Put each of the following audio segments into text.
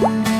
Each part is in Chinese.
我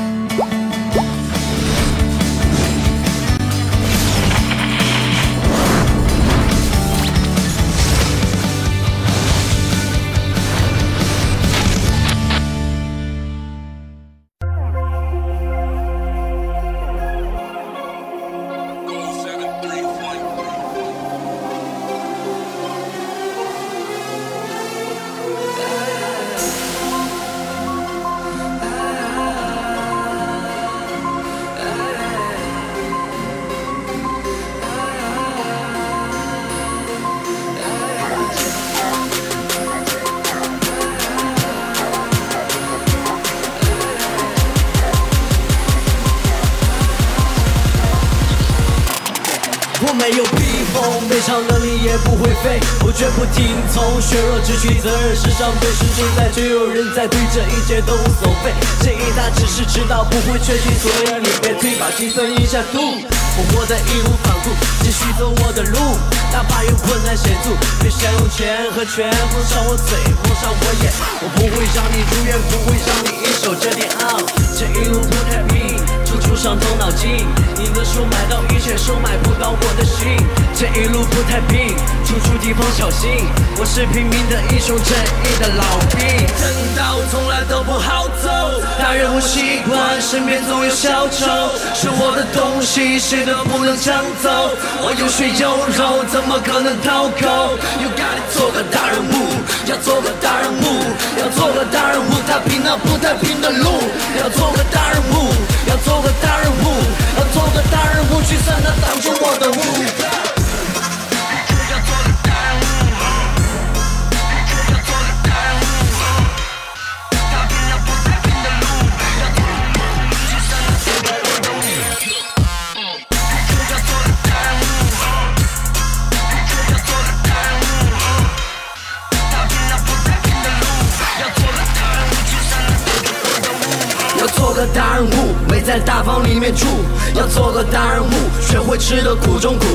没有披风，悲伤的你也不会飞，我绝不听从，削弱只取责任，世上对事情在，却有人在对这一切都无所谓。建议他只是知道不会确信，所以你别推，把计算一下度。我活在义无反顾，继续走我的路，哪怕有困难险阻，别想用钱和权封上我嘴，封上我眼。我不会让你如愿，不会让你一手遮天。啊，这一路不太平，处处伤透脑筋。你的书买到一切，收买不到我的心。这一路不太平，处处提防小心。我是拼命的英雄，正义的老兵。正道从来都不好走，大人物习惯，身边总有小丑，是我的东西，谁都不能抢走。我有血有肉，怎么可能讨口？You gotta 做个大人物，要做个大人物，要做个大人物，太平那不太平的路，挡住大人物，没在大房里面住。要做个大人物，学会吃得苦中苦。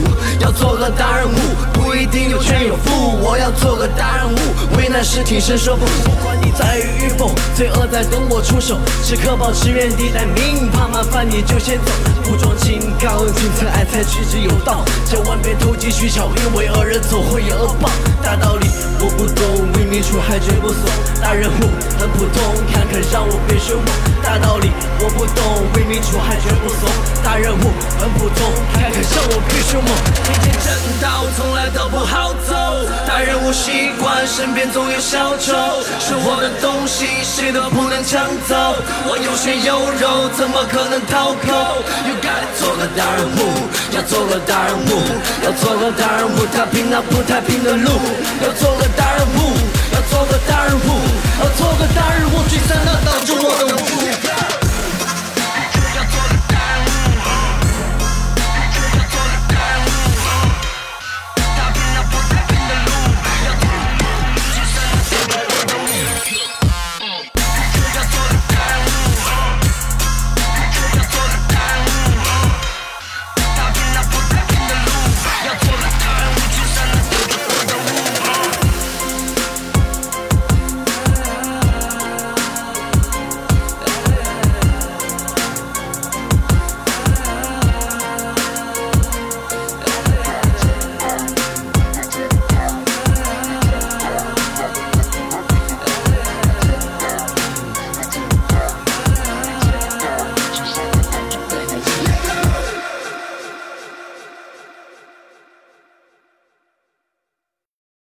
要做个大人物，不一定有权有富。我要做个大人物，为难时挺身说不。不管你在与与否，罪恶在等我出手。时刻保持原地待命，怕麻烦你就先走。不装清高，君子爱财，取之有道。千万别投机取巧，因为恶人总会有恶报。大道理我不懂，为民除害绝不怂。大人物很普通，看看让我别凶猛。大道理我不懂，为民除害绝不怂。大人物很普通，看看让我必须猛。并肩正道从来都不好走，大人物习惯身边总有小丑，是我的东西谁都不能抢走。我有血有肉，怎么可能讨口？You gotta 做个大人物，要做个大人物，要做个大人物，踏平那不太平的路，要做个大人物，要做个大人物，要做个大人物，聚散